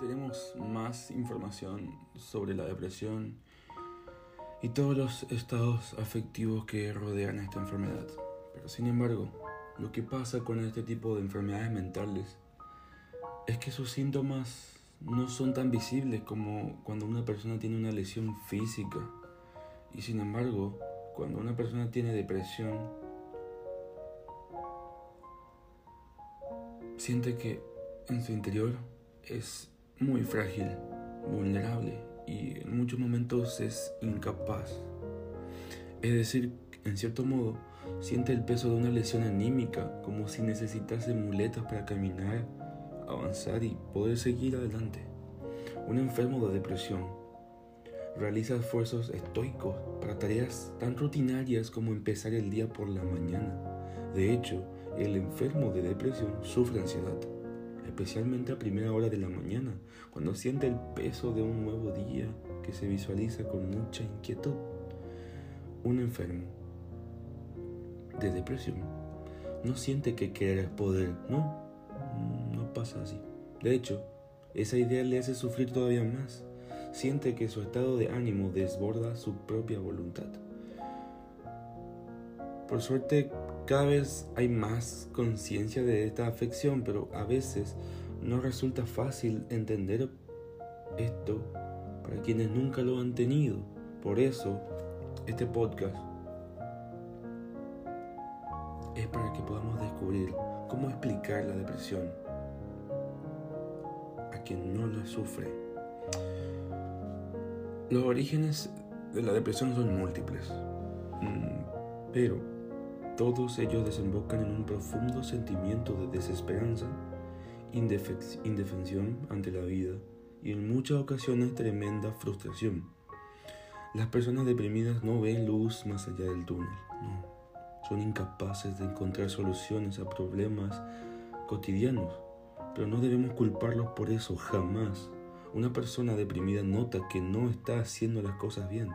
tenemos más información sobre la depresión y todos los estados afectivos que rodean esta enfermedad. Pero sin embargo, lo que pasa con este tipo de enfermedades mentales es que sus síntomas no son tan visibles como cuando una persona tiene una lesión física. Y sin embargo, cuando una persona tiene depresión, siente que en su interior es muy frágil, vulnerable y en muchos momentos es incapaz. Es decir, en cierto modo, siente el peso de una lesión anímica, como si necesitase muletas para caminar, avanzar y poder seguir adelante. Un enfermo de depresión realiza esfuerzos estoicos para tareas tan rutinarias como empezar el día por la mañana. De hecho, el enfermo de depresión sufre ansiedad especialmente a primera hora de la mañana, cuando siente el peso de un nuevo día que se visualiza con mucha inquietud. Un enfermo de depresión no siente que querer es poder, no, no pasa así. De hecho, esa idea le hace sufrir todavía más. Siente que su estado de ánimo desborda su propia voluntad. Por suerte, cada vez hay más conciencia de esta afección, pero a veces no resulta fácil entender esto para quienes nunca lo han tenido. Por eso, este podcast es para que podamos descubrir cómo explicar la depresión a quien no la sufre. Los orígenes de la depresión son múltiples, mm, pero todos ellos desembocan en un profundo sentimiento de desesperanza, indefensión ante la vida y en muchas ocasiones tremenda frustración. Las personas deprimidas no ven luz más allá del túnel, no. Son incapaces de encontrar soluciones a problemas cotidianos, pero no debemos culparlos por eso jamás. Una persona deprimida nota que no está haciendo las cosas bien,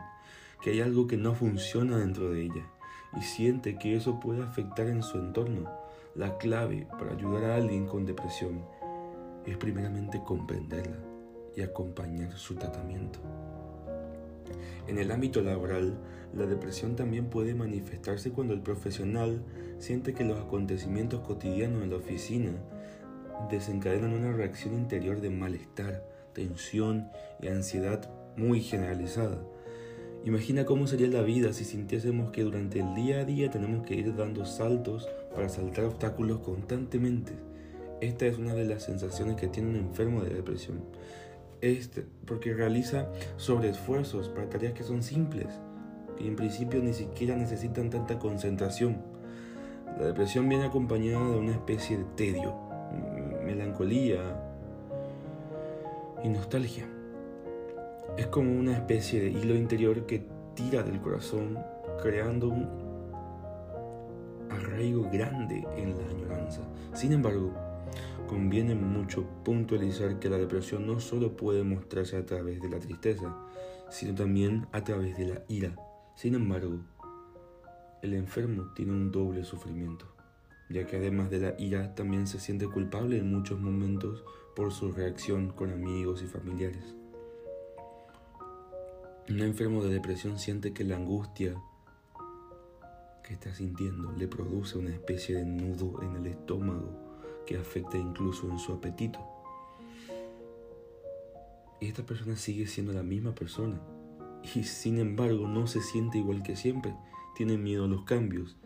que hay algo que no funciona dentro de ella y siente que eso puede afectar en su entorno. La clave para ayudar a alguien con depresión es primeramente comprenderla y acompañar su tratamiento. En el ámbito laboral, la depresión también puede manifestarse cuando el profesional siente que los acontecimientos cotidianos en la oficina desencadenan una reacción interior de malestar, tensión y ansiedad muy generalizada Imagina cómo sería la vida si sintiésemos que durante el día a día tenemos que ir dando saltos para saltar obstáculos constantemente. Esta es una de las sensaciones que tiene un enfermo de depresión. Este, porque realiza sobreesfuerzos para tareas que son simples y en principio ni siquiera necesitan tanta concentración. La depresión viene acompañada de una especie de tedio, melancolía y nostalgia. Es como una especie de hilo interior que tira del corazón, creando un arraigo grande en la añoranza. Sin embargo, conviene mucho puntualizar que la depresión no solo puede mostrarse a través de la tristeza, sino también a través de la ira. Sin embargo, el enfermo tiene un doble sufrimiento, ya que además de la ira también se siente culpable en muchos momentos por su reacción con amigos y familiares. Un enfermo de depresión siente que la angustia que está sintiendo le produce una especie de nudo en el estómago que afecta incluso en su apetito. Y esta persona sigue siendo la misma persona y sin embargo no se siente igual que siempre. Tiene miedo a los cambios.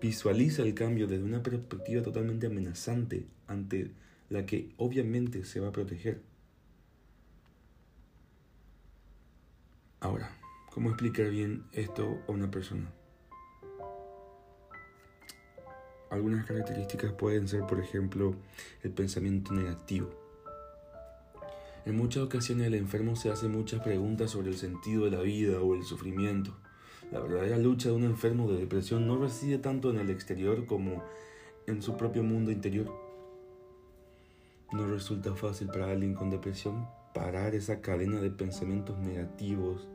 Visualiza el cambio desde una perspectiva totalmente amenazante ante la que obviamente se va a proteger. Ahora, ¿cómo explicar bien esto a una persona? Algunas características pueden ser, por ejemplo, el pensamiento negativo. En muchas ocasiones el enfermo se hace muchas preguntas sobre el sentido de la vida o el sufrimiento. La verdadera lucha de un enfermo de depresión no reside tanto en el exterior como en su propio mundo interior. No resulta fácil para alguien con depresión parar esa cadena de pensamientos negativos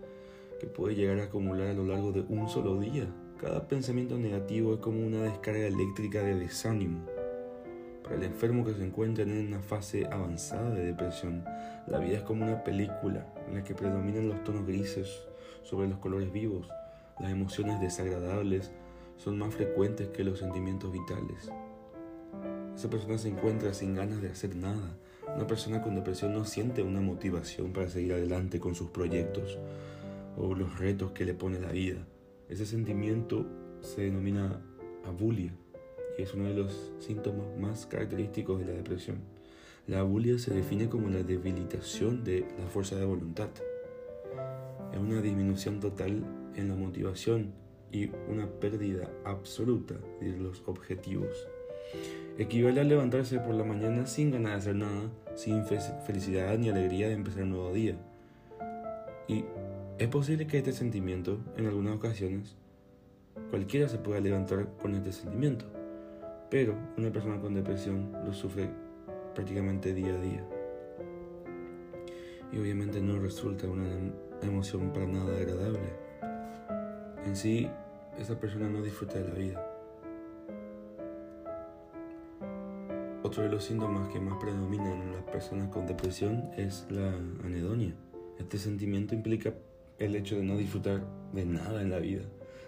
que puede llegar a acumular a lo largo de un solo día. Cada pensamiento negativo es como una descarga eléctrica de desánimo. Para el enfermo que se encuentra en una fase avanzada de depresión, la vida es como una película en la que predominan los tonos grises sobre los colores vivos. Las emociones desagradables son más frecuentes que los sentimientos vitales. Esa persona se encuentra sin ganas de hacer nada. Una persona con depresión no siente una motivación para seguir adelante con sus proyectos o los retos que le pone la vida. Ese sentimiento se denomina abulia y es uno de los síntomas más característicos de la depresión. La abulia se define como la debilitación de la fuerza de voluntad. Es una disminución total en la motivación y una pérdida absoluta de los objetivos. Equivale a levantarse por la mañana sin ganas de hacer nada, sin felicidad ni alegría de empezar un nuevo día. Y es posible que este sentimiento, en algunas ocasiones, cualquiera se pueda levantar con este sentimiento, pero una persona con depresión lo sufre prácticamente día a día. Y obviamente no resulta una emoción para nada agradable. En sí, esa persona no disfruta de la vida. Otro de los síntomas que más predominan en las personas con depresión es la anedonia. Este sentimiento implica el hecho de no disfrutar de nada en la vida,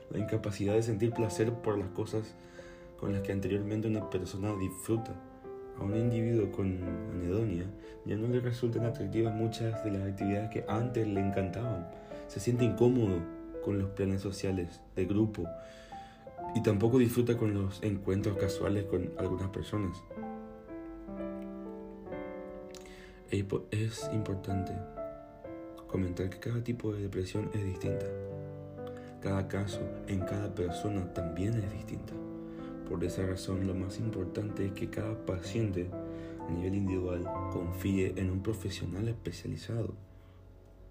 la incapacidad de sentir placer por las cosas con las que anteriormente una persona disfruta. A un individuo con anedonia ya no le resultan atractivas muchas de las actividades que antes le encantaban. Se siente incómodo con los planes sociales, de grupo, y tampoco disfruta con los encuentros casuales con algunas personas. Es importante comentar que cada tipo de depresión es distinta. Cada caso en cada persona también es distinta. Por esa razón lo más importante es que cada paciente a nivel individual confíe en un profesional especializado,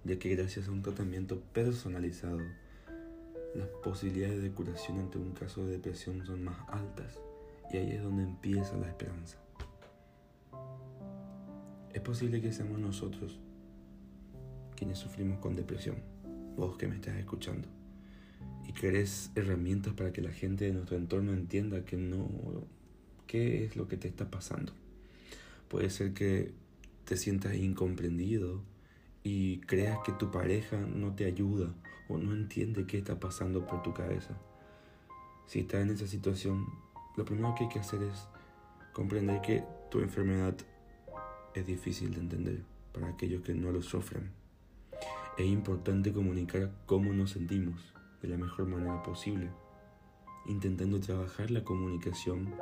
ya que gracias a un tratamiento personalizado, las posibilidades de curación ante un caso de depresión son más altas y ahí es donde empieza la esperanza. Es posible que seamos nosotros quienes sufrimos con depresión, vos que me estás escuchando, y querés herramientas para que la gente de nuestro entorno entienda que no, qué es lo que te está pasando. Puede ser que te sientas incomprendido y creas que tu pareja no te ayuda o no entiende qué está pasando por tu cabeza. Si estás en esa situación, lo primero que hay que hacer es comprender que tu enfermedad es difícil de entender para aquellos que no lo sufren. Es importante comunicar cómo nos sentimos de la mejor manera posible, intentando trabajar la comunicación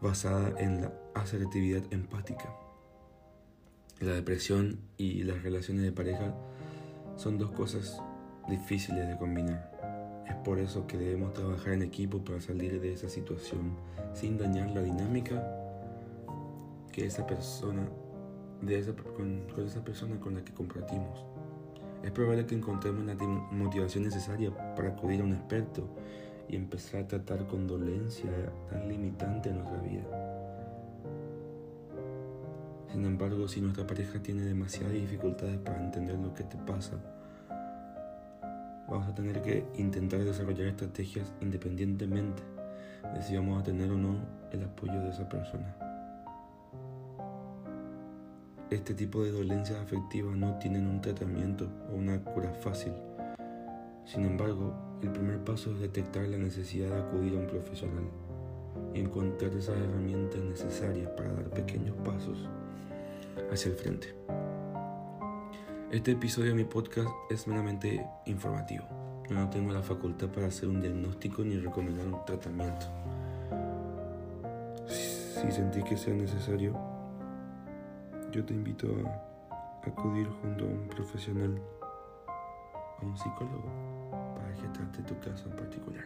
basada en la asertividad empática. La depresión y las relaciones de pareja son dos cosas difíciles de combinar. Es por eso que debemos trabajar en equipo para salir de esa situación sin dañar la dinámica que esa persona, de esa, con, esa persona con la que compartimos. Es probable que encontremos la motivación necesaria para acudir a un experto y empezar a tratar con dolencia tan limitante en nuestra vida. Sin embargo, si nuestra pareja tiene demasiadas dificultades para entender lo que te pasa, vamos a tener que intentar desarrollar estrategias independientemente de si vamos a tener o no el apoyo de esa persona. Este tipo de dolencias afectivas no tienen un tratamiento o una cura fácil. Sin embargo, el primer paso es detectar la necesidad de acudir a un profesional y encontrar esas herramientas necesarias para dar pequeños pasos hacia el frente. Este episodio de mi podcast es meramente informativo. Yo no tengo la facultad para hacer un diagnóstico ni recomendar un tratamiento. Si sentí que sea necesario, yo te invito a acudir junto a un profesional, a un psicólogo, para que tu caso en particular.